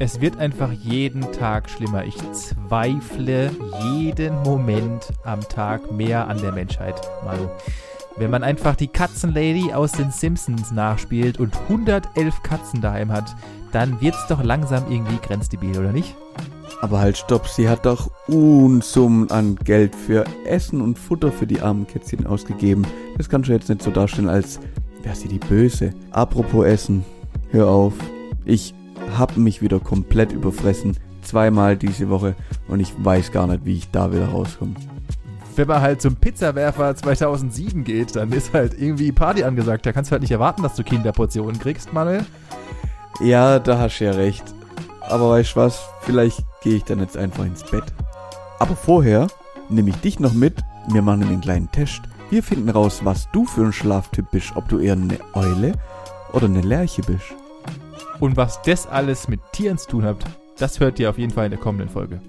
Es wird einfach jeden Tag schlimmer. Ich zweifle jeden Moment am Tag mehr an der Menschheit, Manu. Wenn man einfach die Katzenlady aus den Simpsons nachspielt und 111 Katzen daheim hat, dann wird's doch langsam irgendwie grenzdebil, oder nicht? Aber halt, stopp, sie hat doch Unsummen an Geld für Essen und Futter für die armen Kätzchen ausgegeben. Das kannst du jetzt nicht so darstellen, als wäre sie die Böse. Apropos Essen, hör auf. Ich hab mich wieder komplett überfressen. Zweimal diese Woche und ich weiß gar nicht, wie ich da wieder rauskomme. Wenn man halt zum Pizzawerfer 2007 geht, dann ist halt irgendwie Party angesagt. Da kannst du halt nicht erwarten, dass du Kinderportionen kriegst, Manuel. Ja, da hast du ja recht. Aber weißt du was? Vielleicht gehe ich dann jetzt einfach ins Bett. Aber vorher nehme ich dich noch mit. Wir machen einen kleinen Test. Wir finden raus, was du für ein Schlaftyp bist. Ob du eher eine Eule oder eine Lerche bist. Und was das alles mit Tieren zu tun hat, das hört ihr auf jeden Fall in der kommenden Folge.